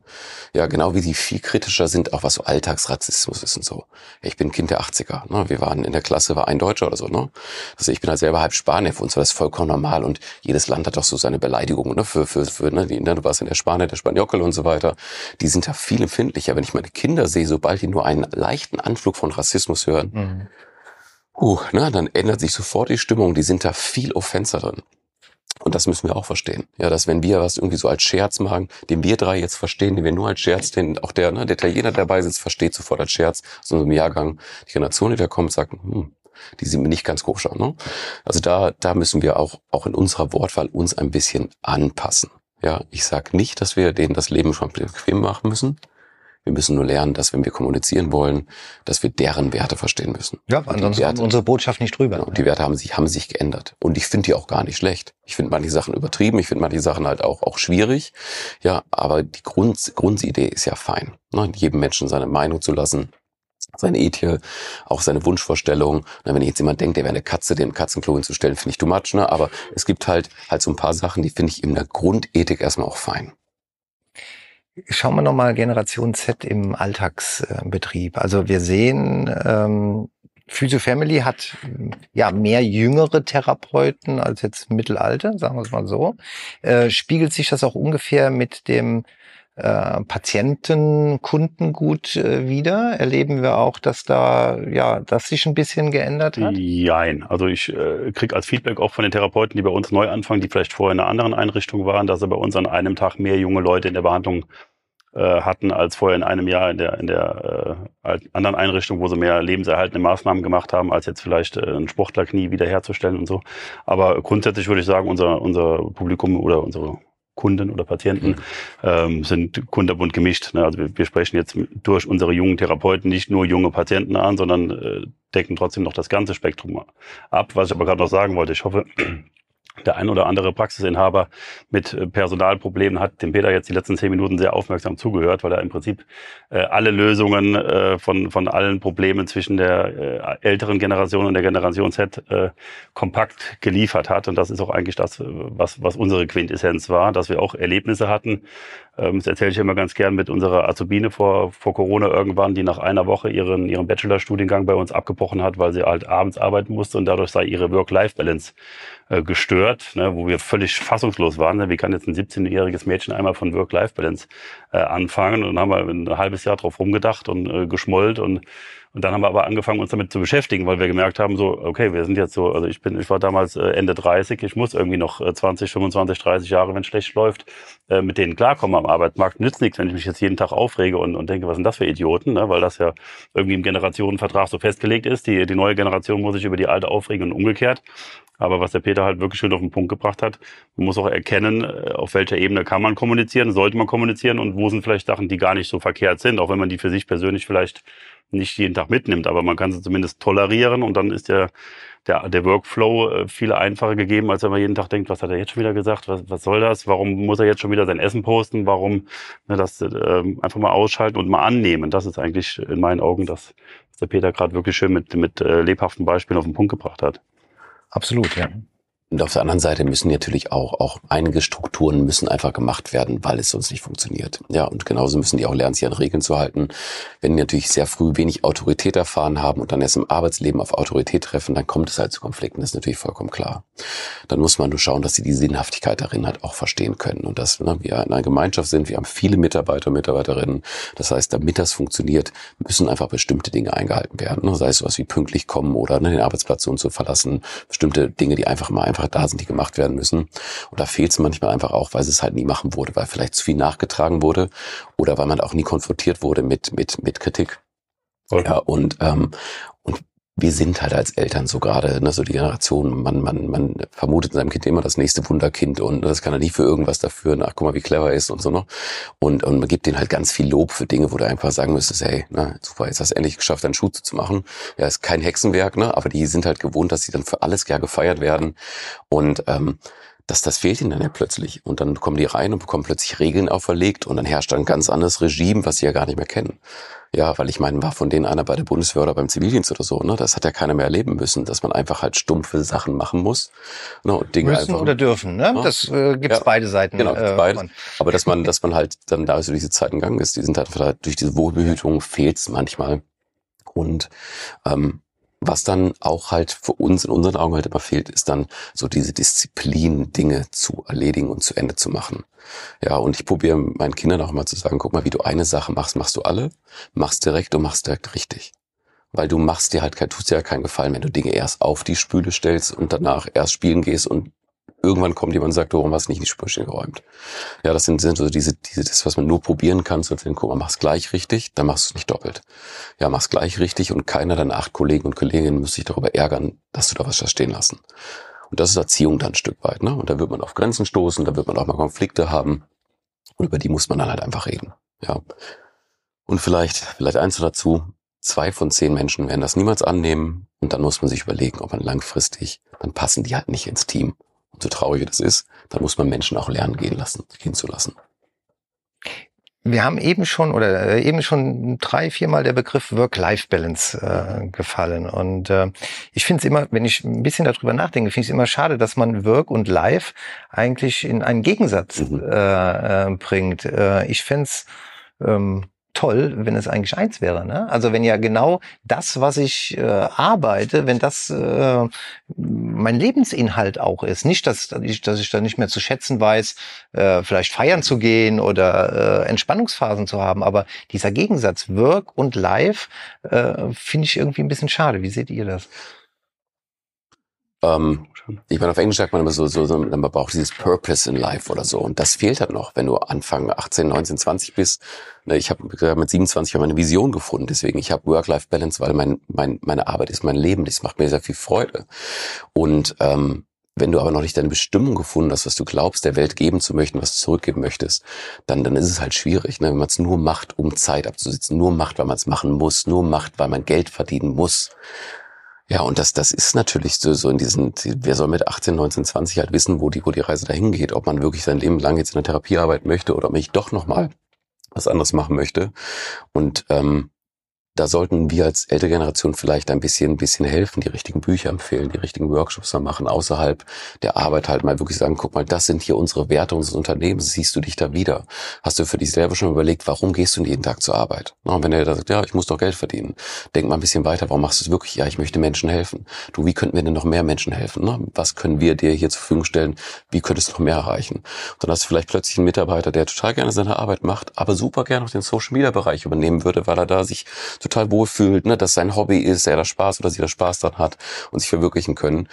Ja, genau wie die viel kritischer sind, auch was so Alltagsrassismus ist und so. Ich bin Kind der 80er. Ne? Wir waren in der Klasse, war ein Deutscher oder so. Ne? Also ich bin halt selber halb Spanier, für uns war das vollkommen normal und jedes Land hat doch so seine Beleidigungen. Ne? Für, für, für, ne? Die, ne? Du warst in der Spanier, der Spanjockel und so weiter. Die sind da viel empfindlicher. Wenn ich meine Kinder sehe, sobald die nur einen leichten Anflug von Rassismus hören, mhm. uh, ne? dann ändert sich sofort die Stimmung. Die sind da viel offenser drin. Und das müssen wir auch verstehen. Ja, dass wenn wir was irgendwie so als Scherz machen, den wir drei jetzt verstehen, den wir nur als Scherz, den auch der, ne, der Italiener dabei sitzt, versteht sofort als Scherz, so einem Jahrgang, die Generation, die da kommt, sagt, hm, die sind mir nicht ganz koscher. Ne? Also da, da müssen wir auch, auch in unserer Wortwahl uns ein bisschen anpassen. Ja, ich sag nicht, dass wir denen das Leben schon bequem machen müssen. Wir müssen nur lernen, dass wenn wir kommunizieren wollen, dass wir deren Werte verstehen müssen.
Ja, ansonsten Werte, unsere Botschaft nicht drüber.
Genau, die Werte haben sich, haben sich geändert. Und ich finde die auch gar nicht schlecht. Ich finde manche Sachen übertrieben, ich finde manche Sachen halt auch, auch schwierig. Ja, aber die Grund, Grundidee ist ja fein. Ne? Jedem Menschen seine Meinung zu lassen, seine Ethik, auch seine Wunschvorstellung. wenn jetzt jemand denkt, der wäre eine Katze, den Katzenklo hinzustellen, finde ich too much, ne? Aber es gibt halt halt so ein paar Sachen, die finde ich in der Grundethik erstmal auch fein.
Schauen wir nochmal Generation Z im Alltagsbetrieb. Also wir sehen, ähm, Physio Family hat ja mehr jüngere Therapeuten als jetzt Mittelalter, sagen wir es mal so. Äh, spiegelt sich das auch ungefähr mit dem äh, Patienten, Kundengut äh, wieder? Erleben wir auch, dass da ja, das sich ein bisschen geändert hat?
Nein, also ich äh, kriege als Feedback auch von den Therapeuten, die bei uns neu anfangen, die vielleicht vorher in einer anderen Einrichtung waren, dass sie bei uns an einem Tag mehr junge Leute in der Behandlung äh, hatten als vorher in einem Jahr in der, in der äh, anderen Einrichtung, wo sie mehr lebenserhaltende Maßnahmen gemacht haben, als jetzt vielleicht äh, ein Sportlerknie wiederherzustellen und so. Aber grundsätzlich würde ich sagen, unser, unser Publikum oder unsere Kunden oder Patienten mhm. ähm, sind kunterbunt gemischt. Ne? Also wir, wir, sprechen jetzt durch unsere jungen Therapeuten nicht nur junge Patienten an, sondern äh, decken trotzdem noch das ganze Spektrum ab. Was ich aber gerade noch sagen wollte, ich hoffe, der ein oder andere Praxisinhaber mit äh, Personalproblemen hat dem Peter jetzt die letzten zehn Minuten sehr aufmerksam zugehört, weil er im Prinzip äh, alle Lösungen äh, von, von allen Problemen zwischen der äh, älteren Generation und der Generation Z äh, kompakt geliefert hat. Und das ist auch eigentlich das, was, was unsere Quintessenz war, dass wir auch Erlebnisse hatten. Ähm, das erzähle ich immer ganz gern mit unserer Azubine vor, vor Corona irgendwann, die nach einer Woche ihren, ihren Bachelorstudiengang bei uns abgebrochen hat, weil sie halt abends arbeiten musste und dadurch sei ihre Work-Life-Balance äh, gestört, ne, wo wir völlig fassungslos waren. Ne? Wie kann jetzt ein 17-jähriges Mädchen einmal von Work-Life-Balance äh, anfangen? Und dann haben wir ein halbes Jahr drauf rumgedacht und äh, geschmollt und und dann haben wir aber angefangen, uns damit zu beschäftigen, weil wir gemerkt haben, so, okay, wir sind jetzt so, also ich bin, ich war damals äh, Ende 30, ich muss irgendwie noch 20, 25, 30 Jahre, wenn es schlecht läuft, äh, mit denen klarkommen am Arbeitsmarkt. Nützt nichts, wenn ich mich jetzt jeden Tag aufrege und, und denke, was sind das für Idioten, ne? weil das ja irgendwie im Generationenvertrag so festgelegt ist. Die, die neue Generation muss sich über die alte aufregen und umgekehrt. Aber was der Peter halt wirklich schön auf den Punkt gebracht hat, man muss auch erkennen, äh, auf welcher Ebene kann man kommunizieren, sollte man kommunizieren und wo sind vielleicht Sachen, die gar nicht so verkehrt sind, auch wenn man die für sich persönlich vielleicht nicht jeden Tag mitnimmt, aber man kann sie zumindest tolerieren und dann ist der, der, der Workflow äh, viel einfacher gegeben, als wenn man jeden Tag denkt, was hat er jetzt schon wieder gesagt, was, was soll das, warum muss er jetzt schon wieder sein Essen posten, warum ne, das äh, einfach mal ausschalten und mal annehmen. Das ist eigentlich in meinen Augen das, was der Peter gerade wirklich schön mit, mit äh, lebhaften Beispielen auf den Punkt gebracht hat.
Absolut, ja.
Und auf der anderen Seite müssen natürlich auch, auch einige Strukturen müssen einfach gemacht werden, weil es sonst nicht funktioniert. Ja, und genauso müssen die auch lernen, sich an Regeln zu halten. Wenn die natürlich sehr früh wenig Autorität erfahren haben und dann erst im Arbeitsleben auf Autorität treffen, dann kommt es halt zu Konflikten, das ist natürlich vollkommen klar. Dann muss man nur schauen, dass sie die Sinnhaftigkeit darin halt auch verstehen können und dass ne, wir in einer Gemeinschaft sind, wir haben viele Mitarbeiter und Mitarbeiterinnen. Das heißt, damit das funktioniert, müssen einfach bestimmte Dinge eingehalten werden. Ne? Sei es sowas wie pünktlich kommen oder ne, den Arbeitsplatz so und so verlassen. Bestimmte Dinge, die einfach mal einfach einfach da sind, die gemacht werden müssen. Und da fehlt es manchmal einfach auch, weil es halt nie machen wurde, weil vielleicht zu viel nachgetragen wurde oder weil man auch nie konfrontiert wurde mit, mit, mit Kritik. Okay. Ja, und, ähm, und wir sind halt als Eltern so gerade, ne, so die Generation, man, man, man vermutet in seinem Kind immer das nächste Wunderkind und das kann er nicht für irgendwas dafür, nach guck mal, wie clever er ist und so noch. Und, und man gibt denen halt ganz viel Lob für Dinge, wo du einfach sagen müsstest, hey, na, super, jetzt hast du endlich geschafft, deinen Schuh zu machen. Ja, ist kein Hexenwerk, ne, aber die sind halt gewohnt, dass sie dann für alles gerne gefeiert werden. Und ähm, das, das fehlt ihnen dann ja plötzlich. Und dann kommen die rein und bekommen plötzlich Regeln auferlegt und dann herrscht ein ganz anderes Regime, was sie ja gar nicht mehr kennen. Ja, weil ich meine, war von denen einer bei der Bundeswehr oder beim Zivildienst oder so, ne? Das hat ja keiner mehr erleben müssen, dass man einfach halt stumpfe Sachen machen muss.
Ne? Und Dinge müssen einfach, oder dürfen, ne? Ja. Das äh, gibt's ja, beide Seiten.
Genau, äh, beides. Aber dass man, dass man halt dann da so diese Zeiten gegangen ist, die sind halt durch diese Wohlbehütung fehlt's manchmal. Und ähm, was dann auch halt für uns in unseren Augen halt immer fehlt, ist dann so diese Disziplin, Dinge zu erledigen und zu Ende zu machen. Ja, und ich probiere meinen Kindern auch mal zu sagen, guck mal, wie du eine Sache machst, machst du alle, machst direkt und machst direkt richtig. Weil du machst dir halt, tust dir ja keinen Gefallen, wenn du Dinge erst auf die Spüle stellst und danach erst spielen gehst und irgendwann kommt jemand und sagt, warum hast du nicht die Spülmaschine geräumt? Ja, das sind, sind so diese, diese, das, was man nur probieren kann, so guck mal, mach's gleich richtig, dann machst du es nicht doppelt. Ja, mach's gleich richtig und keiner deiner acht Kollegen und Kolleginnen muss sich darüber ärgern, dass du da was hast stehen lassen. Und das ist Erziehung dann ein Stück weit, ne? Und da wird man auf Grenzen stoßen, da wird man auch mal Konflikte haben. Und über die muss man dann halt einfach reden. Ja. Und vielleicht, vielleicht eins dazu, zwei von zehn Menschen werden das niemals annehmen. Und dann muss man sich überlegen, ob man langfristig, dann passen die halt nicht ins Team so traurig das ist, dann muss man Menschen auch lernen gehen lassen, gehen zu lassen.
Wir haben eben schon oder äh, eben schon drei, viermal der Begriff Work-Life-Balance äh, gefallen. Und äh, ich finde es immer, wenn ich ein bisschen darüber nachdenke, finde ich es immer schade, dass man Work und Life eigentlich in einen Gegensatz mhm. äh, äh, bringt. Äh, ich fände es ähm, toll, wenn es eigentlich eins wäre. Ne? Also wenn ja genau das, was ich äh, arbeite, wenn das äh, mein Lebensinhalt auch ist. Nicht, dass, ich, dass ich da nicht mehr zu schätzen weiß, äh, vielleicht feiern zu gehen oder äh, Entspannungsphasen zu haben. Aber dieser Gegensatz Work und Life äh, finde ich irgendwie ein bisschen schade. Wie seht ihr das?
Ähm, ich meine, auf Englisch sagt man immer so, so, man braucht dieses Purpose in Life oder so. Und das fehlt halt noch, wenn du Anfang 18, 19, 20 bist. Ne, ich habe mit 27 meine Vision gefunden. Deswegen, ich habe Work-Life-Balance, weil mein, mein, meine Arbeit ist mein Leben. Das macht mir sehr viel Freude. Und ähm, wenn du aber noch nicht deine Bestimmung gefunden hast, was du glaubst, der Welt geben zu möchten, was du zurückgeben möchtest, dann, dann ist es halt schwierig, ne? wenn man es nur macht, um Zeit abzusitzen, nur macht, weil man es machen muss, nur macht, weil man Geld verdienen muss ja, und das, das ist natürlich so, so in diesen, wer soll mit 18, 19, 20 halt wissen, wo die, wo die Reise dahin geht, ob man wirklich sein Leben lang jetzt in der Therapie arbeiten möchte oder ob ich doch nochmal was anderes machen möchte. Und ähm, da sollten wir als ältere Generation vielleicht ein bisschen, ein bisschen helfen, die richtigen Bücher empfehlen, die richtigen Workshops machen, außerhalb der Arbeit halt mal wirklich sagen, guck mal, das sind hier unsere Werte unseres Unternehmens, siehst du dich da wieder? Hast du für dich selber schon überlegt, warum gehst du jeden Tag zur Arbeit? Und wenn er da sagt, ja, ich muss doch Geld verdienen, denk mal ein bisschen weiter, warum machst du es wirklich? Ja, ich möchte Menschen helfen. Du, wie könnten wir denn noch mehr Menschen helfen? Was können wir dir hier zur Verfügung stellen? Wie könntest du noch mehr erreichen? Und dann hast du vielleicht plötzlich einen Mitarbeiter, der total gerne seine Arbeit macht, aber super gerne auch den Social Media Bereich übernehmen würde, weil er da sich total wohlfühlt, ne, dass sein Hobby ist, er da Spaß oder sie da Spaß dran hat und sich verwirklichen können.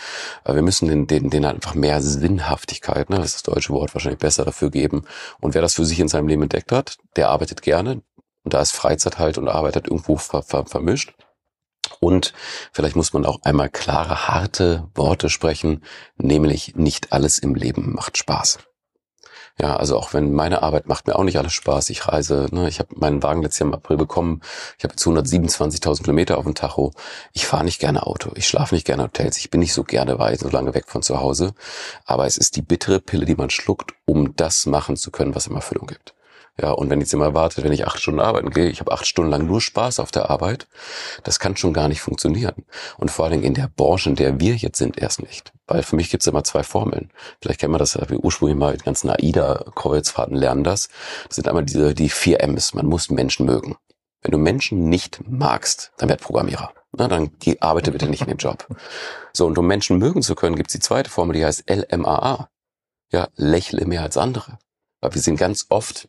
Wir müssen den, den, den einfach mehr Sinnhaftigkeit, ne, das ist das deutsche Wort wahrscheinlich besser dafür geben. Und wer das für sich in seinem Leben entdeckt hat, der arbeitet gerne. Und da ist Freizeit halt und Arbeit halt irgendwo ver, ver, vermischt. Und vielleicht muss man auch einmal klare, harte Worte sprechen, nämlich nicht alles im Leben macht Spaß. Ja, also auch wenn meine Arbeit macht mir auch nicht alles Spaß. Ich reise, ne, ich habe meinen Wagen letztes Jahr im April bekommen. Ich habe jetzt 127.000 Kilometer auf dem Tacho. Ich fahre nicht gerne Auto. Ich schlafe nicht gerne Hotels. Ich bin nicht so gerne weit, so lange weg von zu Hause. Aber es ist die bittere Pille, die man schluckt, um das machen zu können, was ihm Erfüllung gibt. Ja, und wenn jetzt jemand erwartet, wenn ich acht Stunden arbeiten gehe, ich habe acht Stunden lang nur Spaß auf der Arbeit, das kann schon gar nicht funktionieren. Und vor allen Dingen in der Branche, in der wir jetzt sind, erst nicht. Weil für mich gibt es immer zwei Formeln. Vielleicht kennen wir das, wir ursprünglich mal die ganzen AIDA-Kreuzfahrten lernen das. Das sind einmal diese, die vier M's. Man muss Menschen mögen. Wenn du Menschen nicht magst, dann werd Programmierer. Na, dann geh, arbeite bitte nicht in dem Job. So, und um Menschen mögen zu können, gibt's die zweite Formel, die heißt LMAA. Ja, lächle mehr als andere. Weil wir sind ganz oft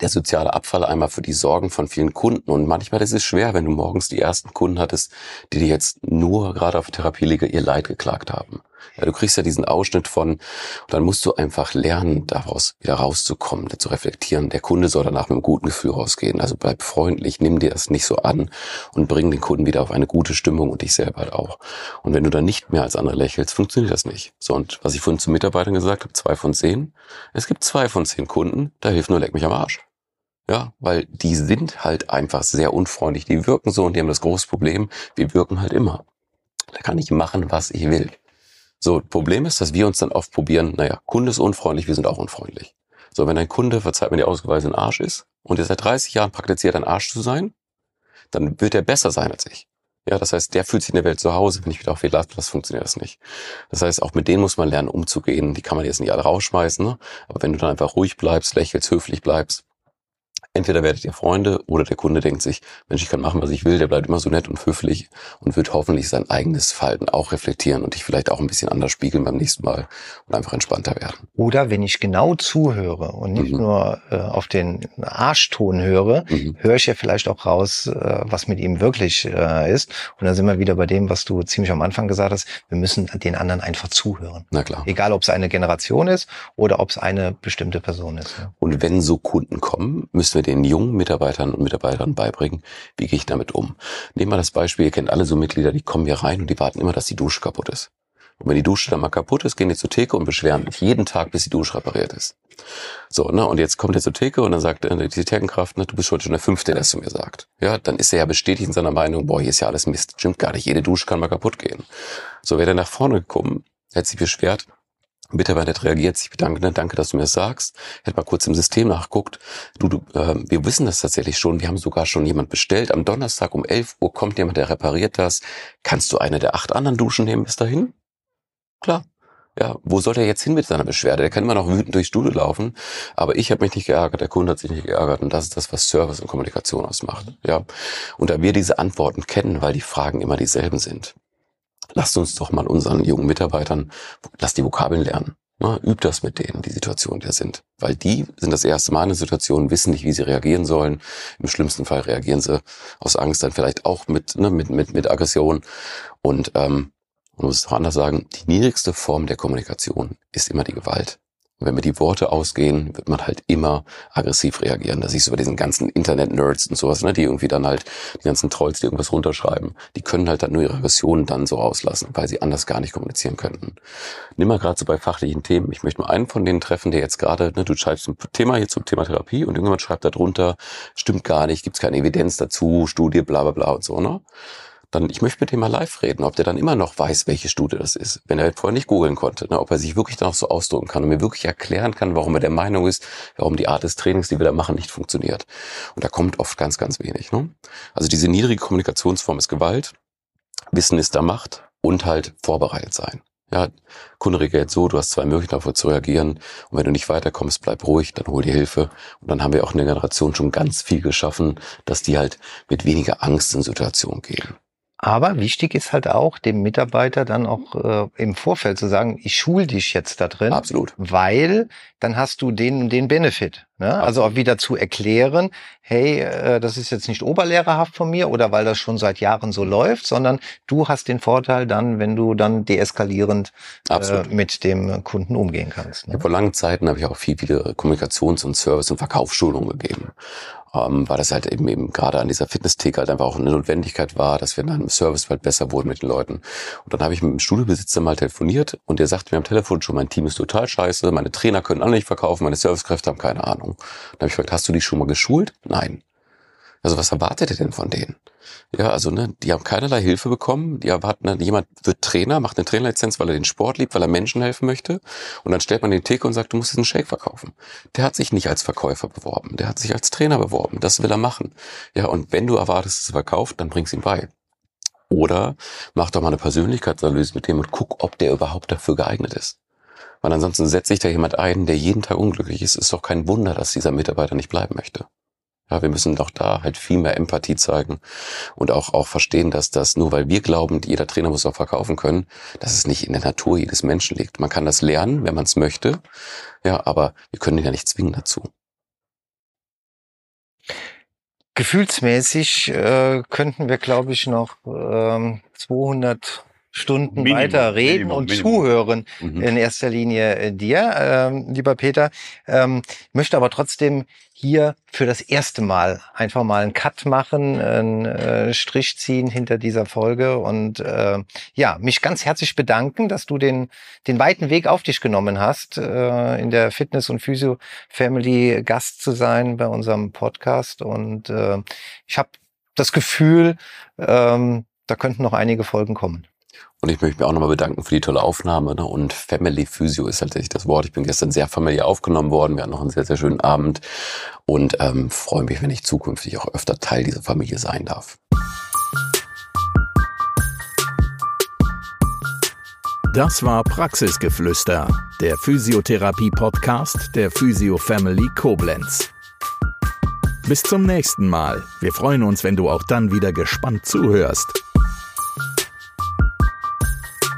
der soziale Abfall einmal für die Sorgen von vielen Kunden. Und manchmal ist es schwer, wenn du morgens die ersten Kunden hattest, die dir jetzt nur gerade auf Therapieliege ihr Leid geklagt haben. Ja, du kriegst ja diesen Ausschnitt von, und dann musst du einfach lernen, daraus wieder rauszukommen, zu reflektieren. Der Kunde soll danach mit einem guten Gefühl rausgehen. Also bleib freundlich, nimm dir das nicht so an und bring den Kunden wieder auf eine gute Stimmung und dich selber halt auch. Und wenn du dann nicht mehr als andere lächelst, funktioniert das nicht. So, und was ich vorhin zu Mitarbeitern gesagt habe, zwei von zehn. Es gibt zwei von zehn Kunden, da hilft nur leck mich am Arsch. Ja, weil die sind halt einfach sehr unfreundlich. Die wirken so und die haben das große Problem, wir wirken halt immer. Da kann ich machen, was ich will. So, Problem ist, dass wir uns dann oft probieren, naja, Kunde ist unfreundlich, wir sind auch unfreundlich. So, wenn ein Kunde, verzeiht mir die Ausweise, ein Arsch ist und er seit 30 Jahren praktiziert, ein Arsch zu sein, dann wird er besser sein als ich. Ja, das heißt, der fühlt sich in der Welt zu Hause. Wenn ich wieder auf viel das funktioniert das nicht. Das heißt, auch mit denen muss man lernen, umzugehen. Die kann man jetzt nicht alle rausschmeißen. Ne? Aber wenn du dann einfach ruhig bleibst, lächelst, höflich bleibst, entweder werdet ihr Freunde oder der Kunde denkt sich, Mensch, ich kann machen, was ich will, der bleibt immer so nett und höflich und wird hoffentlich sein eigenes Verhalten auch reflektieren und dich vielleicht auch ein bisschen anders spiegeln beim nächsten Mal und einfach entspannter werden.
Oder wenn ich genau zuhöre und nicht mhm. nur äh, auf den Arschton höre, mhm. höre ich ja vielleicht auch raus, äh, was mit ihm wirklich äh, ist. Und dann sind wir wieder bei dem, was du ziemlich am Anfang gesagt hast, wir müssen den anderen einfach zuhören.
Na klar.
Egal, ob es eine Generation ist oder ob es eine bestimmte Person ist.
Ja. Und wenn so Kunden kommen, müssen wir den jungen Mitarbeitern und Mitarbeitern beibringen, wie gehe ich damit um. Nehmen wir das Beispiel, ihr kennt alle so Mitglieder, die kommen hier rein und die warten immer, dass die Dusche kaputt ist. Und wenn die Dusche dann mal kaputt ist, gehen die zur Theke und beschweren sich jeden Tag, bis die Dusche repariert ist. So, ne, und jetzt kommt er zur Theke und dann sagt äh, die Thekenkraft, ne, du bist heute schon der Fünfte, der es zu mir sagt. Ja, dann ist er ja bestätigt in seiner Meinung, boah, hier ist ja alles Mist. Stimmt gar nicht, jede Dusche kann mal kaputt gehen. So, wäre er nach vorne gekommen, hätte sich beschwert, Mitarbeiter hat reagiert, sich bedankt, ne, danke, dass du mir das sagst. Hätte mal kurz im System nachguckt. Du, du äh, wir wissen das tatsächlich schon. Wir haben sogar schon jemand bestellt. Am Donnerstag um 11 Uhr kommt jemand, der repariert das. Kannst du eine der acht anderen Duschen nehmen bis dahin? Klar. Ja, wo soll der jetzt hin mit seiner Beschwerde? Der kann immer noch wütend durchs Studio laufen, aber ich habe mich nicht geärgert, der Kunde hat sich nicht geärgert und das ist das, was Service und Kommunikation ausmacht. Ja, und da wir diese Antworten kennen, weil die Fragen immer dieselben sind, lasst uns doch mal unseren jungen Mitarbeitern, lasst die Vokabeln lernen. Ne, übt das mit denen, die Situation, der sind. Weil die sind das erste Mal in der Situation, wissen nicht, wie sie reagieren sollen. Im schlimmsten Fall reagieren sie aus Angst dann vielleicht auch mit, ne, mit, mit, mit Aggression. Und ähm, man muss es auch anders sagen, die niedrigste Form der Kommunikation ist immer die Gewalt. Und wenn mir die Worte ausgehen, wird man halt immer aggressiv reagieren. Da siehst du bei diesen ganzen Internet-Nerds und sowas, ne, die irgendwie dann halt, die ganzen Trolls, die irgendwas runterschreiben, die können halt dann nur ihre Aggressionen dann so rauslassen, weil sie anders gar nicht kommunizieren könnten. Nimm mal gerade so bei fachlichen Themen. Ich möchte mal einen von denen treffen, der jetzt gerade, ne, du schreibst ein Thema hier zum Thema Therapie und irgendjemand schreibt da drunter, stimmt gar nicht, gibt's keine Evidenz dazu, Studie, bla bla bla und so, ne? Dann ich möchte mit dem mal live reden, ob der dann immer noch weiß, welche Studie das ist. Wenn er vorher nicht googeln konnte, ne, ob er sich wirklich dann auch so ausdrücken kann und mir wirklich erklären kann, warum er der Meinung ist, warum die Art des Trainings, die wir da machen, nicht funktioniert. Und da kommt oft ganz, ganz wenig. Ne? Also diese niedrige Kommunikationsform ist Gewalt, Wissen ist da Macht und halt vorbereitet sein. Ja, Kunde reagiert so, du hast zwei Möglichkeiten darauf zu reagieren. Und wenn du nicht weiterkommst, bleib ruhig, dann hol dir Hilfe. Und dann haben wir auch in der Generation schon ganz viel geschaffen, dass die halt mit weniger Angst in Situationen gehen.
Aber wichtig ist halt auch, dem Mitarbeiter dann auch äh, im Vorfeld zu sagen, ich schul dich jetzt da drin.
Absolut.
Weil dann hast du den, den Benefit. Ne? Also auch wieder zu erklären, hey, äh, das ist jetzt nicht oberlehrerhaft von mir oder weil das schon seit Jahren so läuft, sondern du hast den Vorteil dann, wenn du dann deeskalierend äh, mit dem Kunden umgehen kannst.
Ne? Vor langen Zeiten habe ich auch viel, viele Kommunikations- und Service- und Verkaufsschulungen gegeben ähm, weil das halt eben eben gerade an dieser Fitness-Theke halt einfach auch eine Notwendigkeit war, dass wir dann im Service halt besser wurden mit den Leuten. Und dann habe ich mit dem Studiobesitzer mal telefoniert und der sagte mir am Telefon schon, mein Team ist total scheiße, meine Trainer können alle nicht verkaufen, meine Servicekräfte haben keine Ahnung. Dann habe ich gefragt, hast du dich schon mal geschult? Nein. Also was erwartet ihr denn von denen? Ja, also ne, die haben keinerlei Hilfe bekommen. Die erwarten, ne, jemand wird Trainer, macht eine Trainerlizenz, weil er den Sport liebt, weil er Menschen helfen möchte. Und dann stellt man den Theke und sagt, du musst einen Shake verkaufen. Der hat sich nicht als Verkäufer beworben, der hat sich als Trainer beworben. Das will er machen. Ja, und wenn du erwartest, dass er verkauft, dann bring's ihm bei. Oder mach doch mal eine Persönlichkeitsanalyse mit dem und guck, ob der überhaupt dafür geeignet ist. Weil ansonsten setzt sich da jemand ein, der jeden Tag unglücklich ist. Ist doch kein Wunder, dass dieser Mitarbeiter nicht bleiben möchte. Ja, wir müssen doch da halt viel mehr Empathie zeigen und auch, auch verstehen, dass das nur weil wir glauben, jeder Trainer muss auch verkaufen können, dass es nicht in der Natur jedes Menschen liegt. Man kann das lernen, wenn man es möchte. Ja, aber wir können ihn ja nicht zwingen dazu.
Gefühlsmäßig äh, könnten wir, glaube ich, noch ähm, 200 Stunden
Minimum,
weiter reden
Minimum,
und
Minimum.
zuhören
Mhm.
in erster Linie äh, dir, ähm, lieber Peter. Ähm, möchte aber trotzdem hier für das erste Mal einfach mal einen Cut machen, einen äh, Strich ziehen hinter dieser Folge und äh, ja, mich ganz herzlich bedanken, dass du den, den weiten Weg auf dich genommen hast, äh, in der Fitness- und Physio-Family Gast zu sein bei unserem Podcast. Und äh, ich habe das Gefühl, ähm, da könnten noch einige Folgen kommen.
Und ich möchte mich auch nochmal bedanken für die tolle Aufnahme. Ne? Und Family Physio ist tatsächlich das Wort. Ich bin gestern sehr familiär aufgenommen worden. Wir hatten noch einen sehr, sehr schönen Abend. Und ähm, freue mich, wenn ich zukünftig auch öfter Teil dieser Familie sein darf.
Das war Praxisgeflüster, der Physiotherapie-Podcast der Physio Family Koblenz. Bis zum nächsten Mal. Wir freuen uns, wenn du auch dann wieder gespannt zuhörst.